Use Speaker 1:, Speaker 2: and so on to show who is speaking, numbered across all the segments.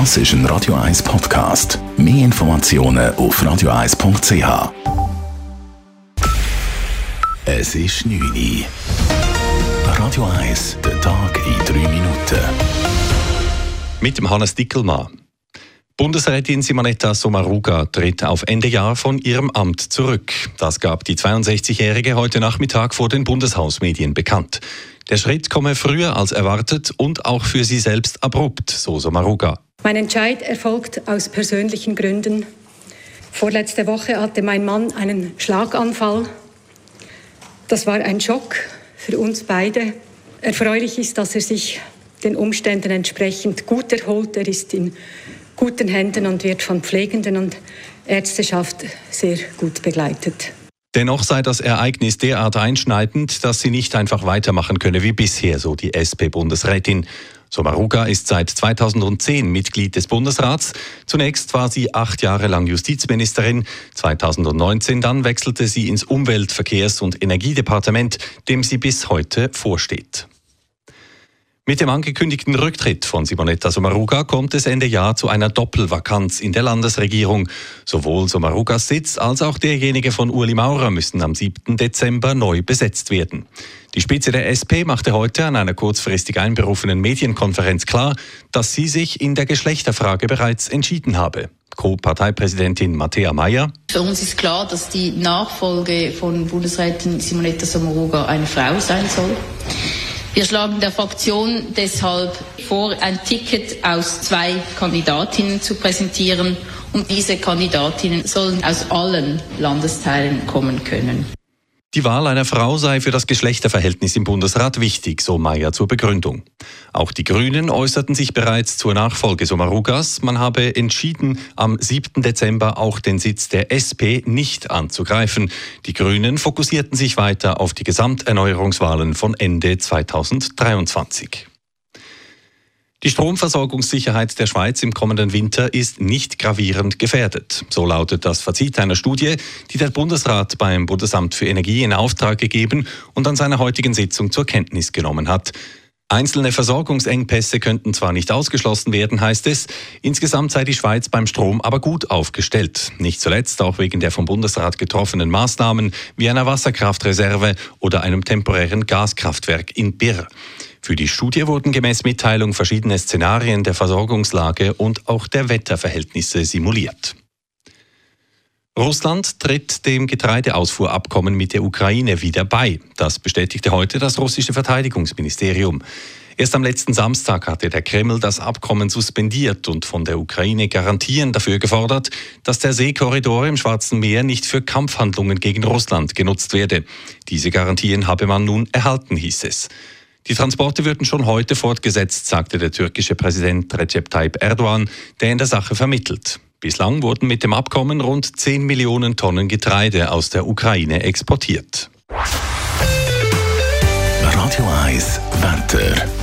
Speaker 1: Das ist ein Radio 1 Podcast. Mehr Informationen auf radio1.ch. Es ist 9 Uhr. Radio 1, der Tag in 3 Minuten.
Speaker 2: Mit dem Hannes Dickelmann. Bundesrätin Simonetta Sommaruga tritt auf Ende Jahr von ihrem Amt zurück. Das gab die 62-Jährige heute Nachmittag vor den Bundeshausmedien bekannt. Der Schritt komme früher als erwartet und auch für sie selbst abrupt, so Sommaruga.
Speaker 3: Mein Entscheid erfolgt aus persönlichen Gründen. Vorletzte Woche hatte mein Mann einen Schlaganfall. Das war ein Schock für uns beide. Erfreulich ist, dass er sich den Umständen entsprechend gut erholt. Er ist in guten Händen und wird von Pflegenden und Ärzteschaft sehr gut begleitet.
Speaker 2: Dennoch sei das Ereignis derart einschneidend, dass sie nicht einfach weitermachen könne wie bisher, so die SP-Bundesrätin. Somaruga ist seit 2010 Mitglied des Bundesrats. Zunächst war sie acht Jahre lang Justizministerin. 2019 dann wechselte sie ins Umwelt-, Verkehrs- und Energiedepartement, dem sie bis heute vorsteht. Mit dem angekündigten Rücktritt von Simonetta Sommaruga kommt es Ende Jahr zu einer Doppelvakanz in der Landesregierung. Sowohl Sommarugas Sitz als auch derjenige von Uli Maurer müssen am 7. Dezember neu besetzt werden. Die Spitze der SP machte heute an einer kurzfristig einberufenen Medienkonferenz klar, dass sie sich in der Geschlechterfrage bereits entschieden habe. Co-Parteipräsidentin Matthäa Mayer.
Speaker 4: Für uns ist klar, dass die Nachfolge von Bundesrätin Simonetta Sommaruga eine Frau sein soll. Wir schlagen der Fraktion deshalb vor, ein Ticket aus zwei Kandidatinnen zu präsentieren und diese Kandidatinnen sollen aus allen Landesteilen kommen können.
Speaker 2: Die Wahl einer Frau sei für das Geschlechterverhältnis im Bundesrat wichtig, so Mayer zur Begründung. Auch die Grünen äußerten sich bereits zur Nachfolge Somarugas. Man habe entschieden, am 7. Dezember auch den Sitz der SP nicht anzugreifen. Die Grünen fokussierten sich weiter auf die Gesamterneuerungswahlen von Ende 2023. Die Stromversorgungssicherheit der Schweiz im kommenden Winter ist nicht gravierend gefährdet. So lautet das Fazit einer Studie, die der Bundesrat beim Bundesamt für Energie in Auftrag gegeben und an seiner heutigen Sitzung zur Kenntnis genommen hat. Einzelne Versorgungsengpässe könnten zwar nicht ausgeschlossen werden, heißt es, insgesamt sei die Schweiz beim Strom aber gut aufgestellt. Nicht zuletzt auch wegen der vom Bundesrat getroffenen Maßnahmen wie einer Wasserkraftreserve oder einem temporären Gaskraftwerk in Birr. Für die Studie wurden gemäß Mitteilung verschiedene Szenarien der Versorgungslage und auch der Wetterverhältnisse simuliert. Russland tritt dem Getreideausfuhrabkommen mit der Ukraine wieder bei. Das bestätigte heute das russische Verteidigungsministerium. Erst am letzten Samstag hatte der Kreml das Abkommen suspendiert und von der Ukraine Garantien dafür gefordert, dass der Seekorridor im Schwarzen Meer nicht für Kampfhandlungen gegen Russland genutzt werde. Diese Garantien habe man nun erhalten, hieß es. Die Transporte würden schon heute fortgesetzt, sagte der türkische Präsident Recep Tayyip Erdogan, der in der Sache vermittelt. Bislang wurden mit dem Abkommen rund 10 Millionen Tonnen Getreide aus der Ukraine exportiert.
Speaker 1: Radio 1 Wetter.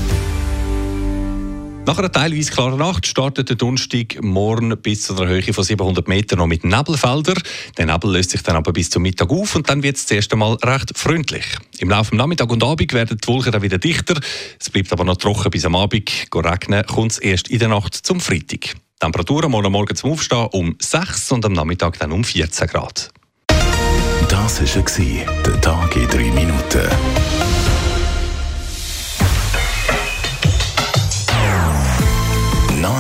Speaker 2: Nach einer teilweise klaren Nacht startet der Donnerstag morgen bis zu einer Höhe von 700 Metern noch mit Nebelfeldern. Der Nebel löst sich dann aber bis zum Mittag auf und dann wird es zuerst einmal recht freundlich. Im Laufe des Nachmittag und Abend werden die Wolken dann wieder dichter. Es bleibt aber noch trocken bis am Abend. Regnen kommt es erst in der Nacht zum Freitag. Temperaturen morgen Morgen zum Aufstehen um 6 und am Nachmittag dann um 14 Grad.
Speaker 1: Das war der Tag in 3 Minuten.